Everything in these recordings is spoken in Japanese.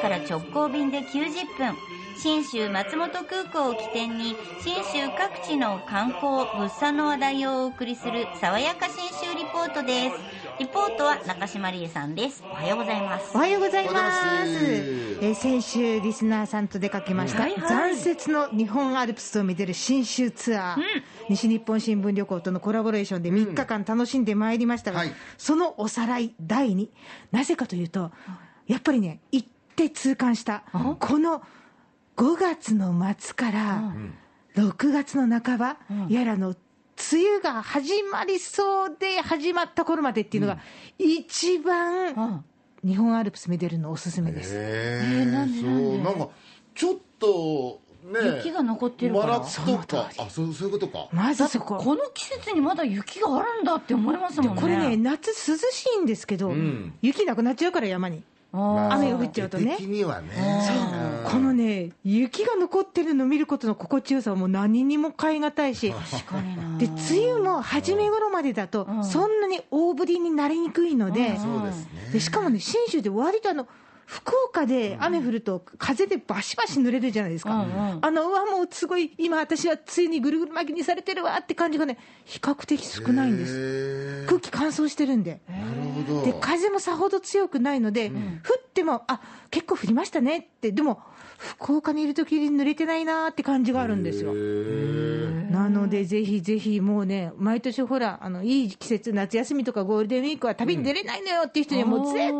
から直行便で90分。信州松本空港を起点に信州各地の観光物産の話題をお送りする爽やか信州リポートです。リポートは中島理恵さんです。おはようございます。おはようございます。えー先週リスナーさんと出かけました、はいはい。残雪の日本アルプスを見てる新州ツアー、西日本新聞旅行とのコラボレーションで3日間楽しんでまいりましたが、はい。そのおさらい第2、なぜかというと、やっぱりね、行って痛感した、この5月の末から6月の半ば、やらの梅雨が始まりそうで始まった頃までっていうのが、一番日本アルプス見てるのおすすめです。へえーなんでなんで？そうなんかちょっとね雪が残ってるから。マラッとか？あそうそういうことか。まずそこ。この季節にまだ雪があるんだって思いますもんね。これね、夏涼しいんですけど、ん。雪なくなっちゃうから山に。雨が降っちゃうとね。このね、雪が残ってるの見ることの心地よさはもう何にも代え難いし、確かにな。で、梅雨も初め頃までだと、そんなに大降りになりにくいので、でしかもね、信州で割とあの、福岡で雨降ると、風でバシバシ濡れるじゃないですか、うんうん。あのうわ、もうすごい、今、私は梅雨にぐるぐる巻きにされてるわって感じがね、比較的少ないんです、空気乾燥してるんで。なるほど。で風もさほど強くないので、降っても、あ結構降りましたねって、でも、福岡にいるときに濡れてないなーって感じがあるんですよ。なので、ぜひぜひ、もうね、毎年ほら、あのいい季節、夏休みとかゴールデンウィークは旅に出れないのよっていう人には、もう絶対、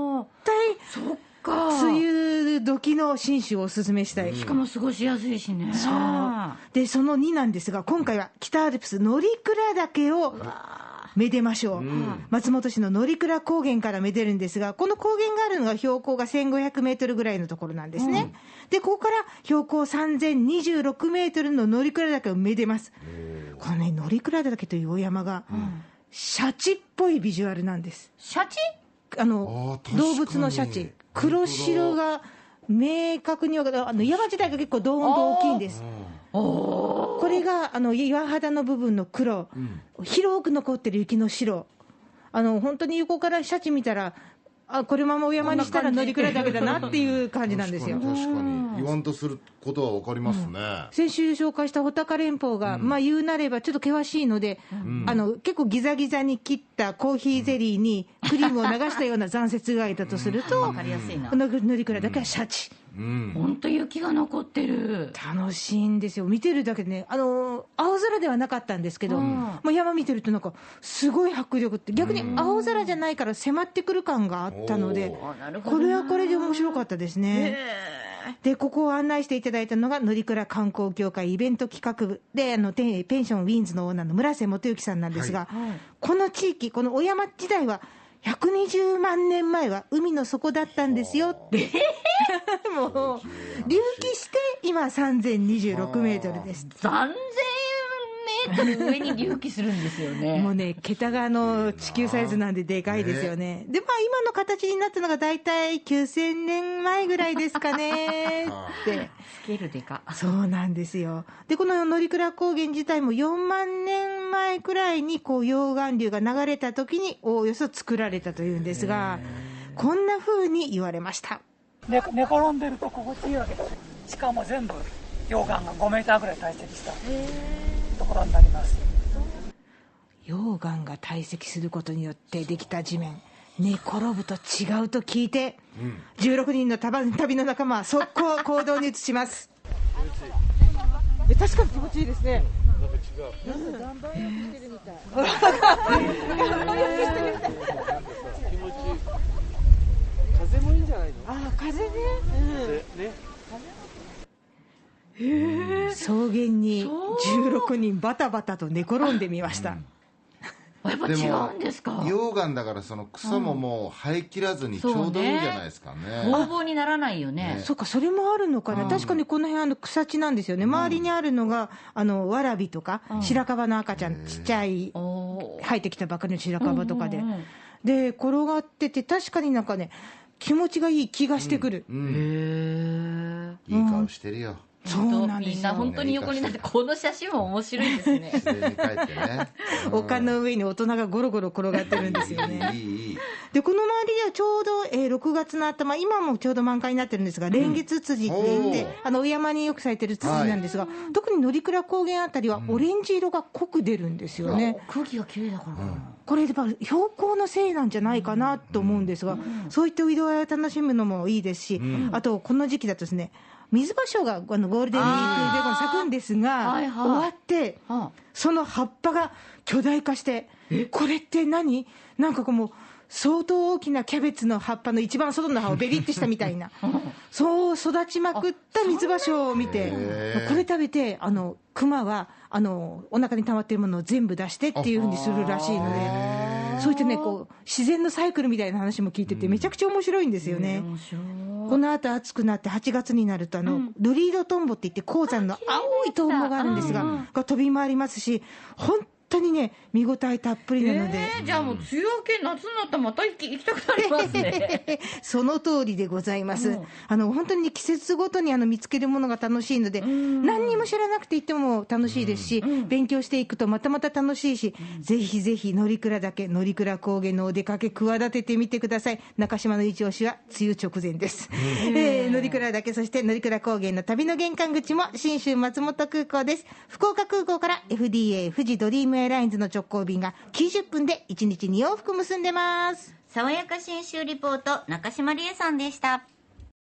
そっか。梅雨時の新種をおすすめしたい。しかも過ごしやすいしね。そう。でその2なんですが、今回は北アルプス乗鞍岳をめでましょう、松本市の乗鞍高原からめでるんですが、この高原があるのが標高が1500メートルぐらいのところなんですね、でここから標高3026メートルの乗鞍岳をめでます、このね、乗鞍岳というお山が、シャチっぽいビジュアルなんです。シャチ？あの動物のシャチ、黒白が明確に分かる、あの山自体が結構ドーンと大きいんです。これがあの岩肌の部分の黒、広く残ってる雪の白、あの本当に横からシャチ見たら、あこれままお山にしたら乗り鞍だけだなっていう感じなんですよ。確。かに確かに。言わんとすることは分かりますね、先週紹介した穂高連峰が、まあ言うなればちょっと険しいので、あの結構ギザギザに切ったコーヒーゼリーにクリームを流したような残雪街だとすると、この乗り鞍だけはシャチ。うん。本当雪が残ってる。楽しいんですよ、見てるだけでね、あの青空ではなかったんですけど、うん。まあ、山見てると、なんかすごい迫力って、逆に青空じゃないから迫ってくる感があったので、これはこれで面白かったですね。でここを案内していただいたのが、乗鞍観光協会イベント企画部で、あのてペンションウィンズのオーナーの村瀬元幸さんなんですが、この地域、この小山時代は、120万年前は海の底だったんですよって、もう、隆起して、今、3026メートルです。3000メートル上に隆起するんですよねもうね、桁があの地球サイズなんででかいですよね。で、まあ今の形になったのが大体9000年前ぐらいですかね って。スケールでかそうなんですよ。で、この乗鞍高原自体も4万年前くらいにこう溶岩流が流れた時におおよそ作られたというんですが、こんな風に言われました。寝寝転んでると心地いいわけですしかも全部溶岩が5メーターぐらい堆積したところになります。溶岩が堆積することによってできた地面。寝転ぶと違うと聞いて、16人の旅旅の仲間は速攻行動に移します。え確かに気持ちいいですね。風もいい。んじゃないのああ風ね、ね。草原に16人バタバタと寝転んでみました、やっぱ違うんですか？溶岩だからその草ももう生え切らずにちょうどいいんじゃないですかね。ボーボーにならないよね。そっかそれもあるのかな、確かにこの辺あの草地なんですよね、周りにあるのがあのわらびとか、白樺の赤ちゃん、ちっちゃい生えてきたばかりの白樺とかで、うんうんうん。で転がってて、確かになんかね、気持ちがいい気がしてくる、うん。いい顔してるよそうなんですよ。みんな本当に横になって、この写真も面白いですね。丘 の上に大人がゴロゴロ転がってるんですよね。いいいいいい。で、この周りではちょうど、えー6月の頭、今もちょうど満開になってるんですが、連月辻って言って、あの、お山によく咲いてる辻なんですが、特に乗鞍高原あたりはオレンジ色が濃く出るんですよね。空気が綺麗だからかな。これ標高のせいなんじゃないかなと思うんですが、そういった移動を楽しむのもいいですし、あとこの時期だとですね、水芭蕉があのゴールデンウィークで咲くんですが、はいはい。終わって、あ。その葉っぱが巨大化して、これって何？なんかこうもう、相当大きなキャベツの葉っぱの一番外の葉をベリッとしたみたいな、そう育ちまくった水芭蕉を見てこれ食べて、あの熊はあのお腹に溜まってるものを全部出してっていうふうにするらしいので、そういったねこう、自然のサイクルみたいな話も聞いてて、めちゃくちゃ面白いんですよね。この後暑くなって8月になるとあの、ルリードトンボって言って鉱山の青いトンボがあるんですが、が飛び回りますし本当にね見応えたっぷりなので、えー、じゃあもう梅雨明け夏になったらまた行き行きたくなりますね。その通りでございます、うん。あの本当に季節ごとにあの見つけるものが楽しいので、何にも知らなくて行っても楽しいですし、勉強していくとまたまた楽しいし、ぜひぜひ乗鞍岳、乗鞍高原のお出かけ、企ててみてください、中島の一押しは梅雨直前です。えー乗鞍岳、そして乗鞍高原の旅の玄関口も信州松本空港です。福岡空港から FDA 富士ドリームエアラインズの直行便が90分で1日2往復結んでます。爽やか新州リポート、中島理恵さんでした。